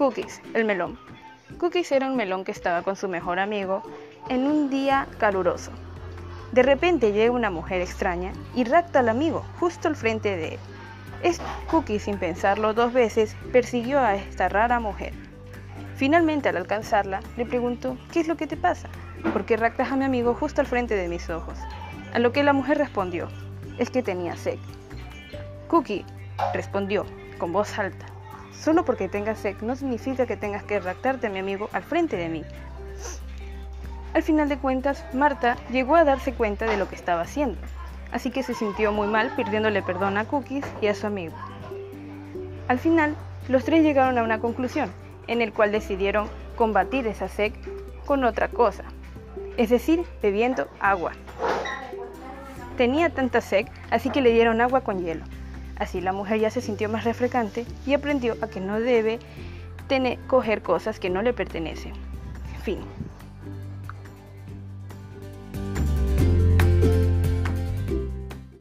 Cookies, el melón. Cookies era un melón que estaba con su mejor amigo en un día caluroso. De repente llega una mujer extraña y rapta al amigo justo al frente de él. Es Cookie, sin pensarlo dos veces, persiguió a esta rara mujer. Finalmente, al alcanzarla, le preguntó, ¿qué es lo que te pasa? ¿Por qué raptas a mi amigo justo al frente de mis ojos? A lo que la mujer respondió, es que tenía sed. Cookie respondió, con voz alta, solo porque tengas sed no significa que tengas que raptarte a mi amigo al frente de mí. Al final de cuentas, Marta llegó a darse cuenta de lo que estaba haciendo, así que se sintió muy mal pidiéndole perdón a Cookies y a su amigo. Al final, los tres llegaron a una conclusión, en el cual decidieron combatir esa sed con otra cosa, es decir, bebiendo agua. Tenía tanta sed, así que le dieron agua con hielo. Así la mujer ya se sintió más refrescante y aprendió a que no debe coger cosas que no le pertenecen. Fin.